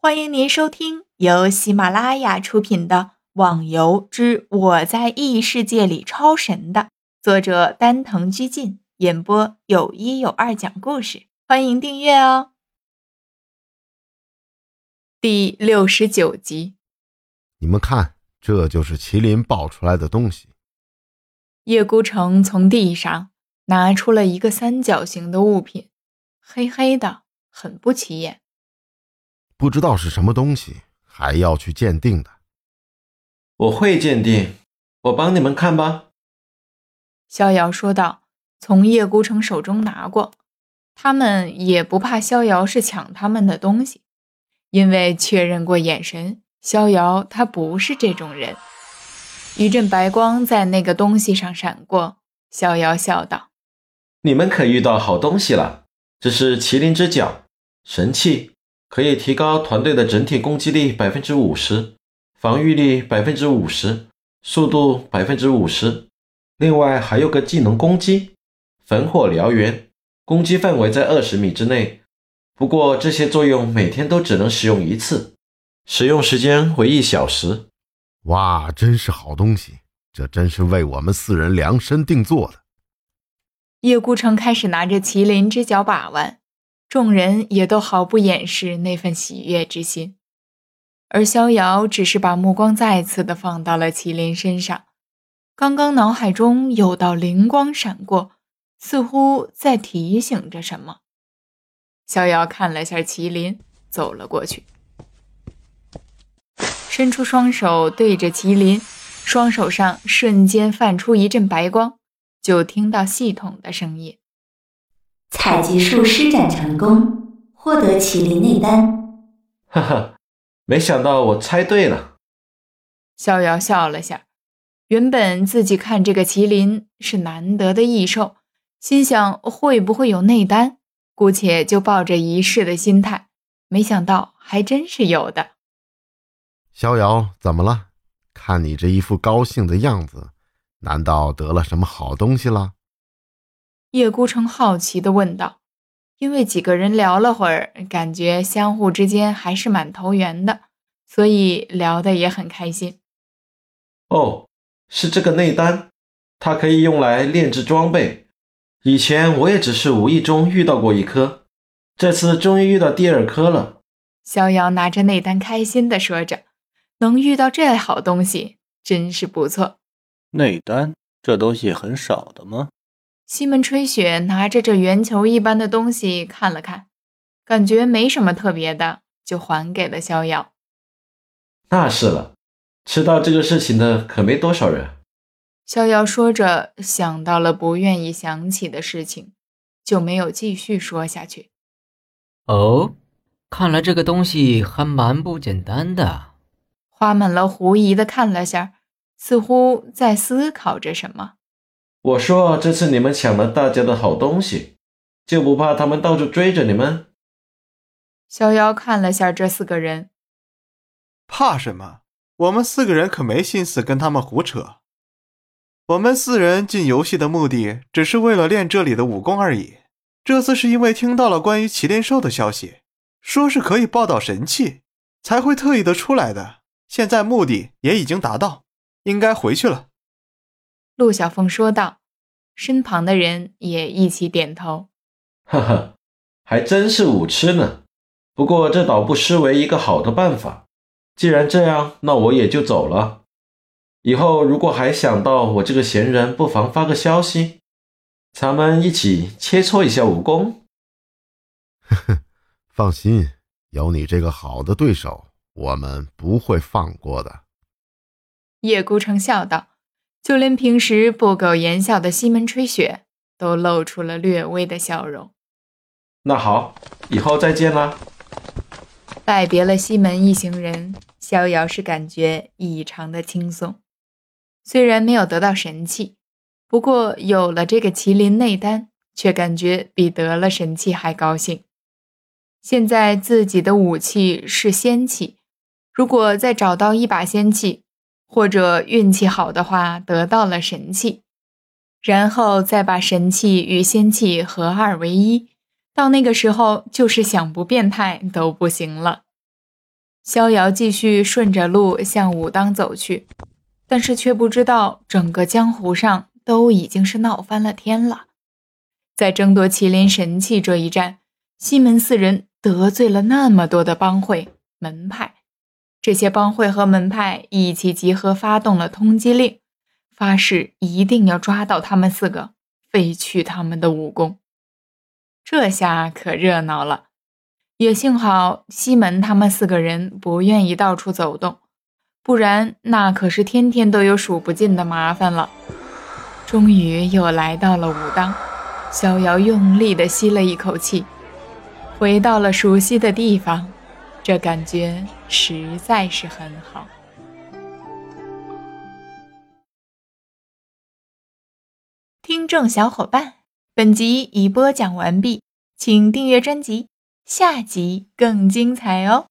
欢迎您收听由喜马拉雅出品的《网游之我在异世界里超神》的作者丹藤居进演播，有一有二讲故事。欢迎订阅哦。第六十九集，你们看，这就是麒麟爆出来的东西。叶孤城从地上拿出了一个三角形的物品，黑黑的，很不起眼。不知道是什么东西，还要去鉴定的。我会鉴定，我帮你们看吧。”逍遥说道，从叶孤城手中拿过。他们也不怕逍遥是抢他们的东西，因为确认过眼神，逍遥他不是这种人。一阵白光在那个东西上闪过，逍遥笑道：“你们可遇到好东西了，这是麒麟之角，神器。”可以提高团队的整体攻击力百分之五十，防御力百分之五十，速度百分之五十。另外还有个技能攻击，焚火燎原，攻击范围在二十米之内。不过这些作用每天都只能使用一次，使用时间为一小时。哇，真是好东西！这真是为我们四人量身定做的。叶孤城开始拿着麒麟之角把玩。众人也都毫不掩饰那份喜悦之心，而逍遥只是把目光再次的放到了麒麟身上。刚刚脑海中有道灵光闪过，似乎在提醒着什么。逍遥看了下麒麟，走了过去，伸出双手对着麒麟，双手上瞬间泛出一阵白光，就听到系统的声音。采集术施展成功，获得麒麟内丹。哈哈，没想到我猜对了。逍遥笑了下，原本自己看这个麒麟是难得的异兽，心想会不会有内丹，姑且就抱着一试的心态。没想到还真是有的。逍遥，怎么了？看你这一副高兴的样子，难道得了什么好东西了？叶孤城好奇地问道：“因为几个人聊了会儿，感觉相互之间还是蛮投缘的，所以聊得也很开心。”“哦，是这个内丹，它可以用来炼制装备。以前我也只是无意中遇到过一颗，这次终于遇到第二颗了。”逍遥拿着内丹开心地说着：“能遇到这好东西，真是不错。”“内丹这东西很少的吗？”西门吹雪拿着这圆球一般的东西看了看，感觉没什么特别的，就还给了逍遥。那是了，知道这个事情的可没多少人。逍遥说着，想到了不愿意想起的事情，就没有继续说下去。哦，看来这个东西还蛮不简单的。花满了狐疑的看了下，似乎在思考着什么。我说：“这次你们抢了大家的好东西，就不怕他们到处追着你们？”逍遥看了下这四个人，怕什么？我们四个人可没心思跟他们胡扯。我们四人进游戏的目的，只是为了练这里的武功而已。这次是因为听到了关于麒麟兽的消息，说是可以报道神器，才会特意的出来的。现在目的也已经达到，应该回去了。陆小凤说道，身旁的人也一起点头。哈哈，还真是武痴呢。不过这倒不失为一个好的办法。既然这样，那我也就走了。以后如果还想到我这个闲人，不妨发个消息，咱们一起切磋一下武功。呵呵，放心，有你这个好的对手，我们不会放过的。叶孤城笑道。就连平时不苟言笑的西门吹雪都露出了略微的笑容。那好，以后再见啦！拜别了西门一行人，逍遥是感觉异常的轻松。虽然没有得到神器，不过有了这个麒麟内丹，却感觉比得了神器还高兴。现在自己的武器是仙器，如果再找到一把仙器。或者运气好的话，得到了神器，然后再把神器与仙器合二为一，到那个时候就是想不变态都不行了。逍遥继续顺着路向武当走去，但是却不知道整个江湖上都已经是闹翻了天了。在争夺麒麟神器这一战，西门四人得罪了那么多的帮会门派，这些帮会和门派一起集合，发动了通缉令，发誓一定要抓到他们四个，废去他们的武功。这下可热闹了。也幸好西门他们四个人不愿意到处走动，不然那可是天天都有数不尽的麻烦了。终于又来到了武当，逍遥用力地吸了一口气，回到了熟悉的地方，这感觉实在是很好。听众小伙伴，本集已播讲完毕，请订阅专辑。下集更精彩哦！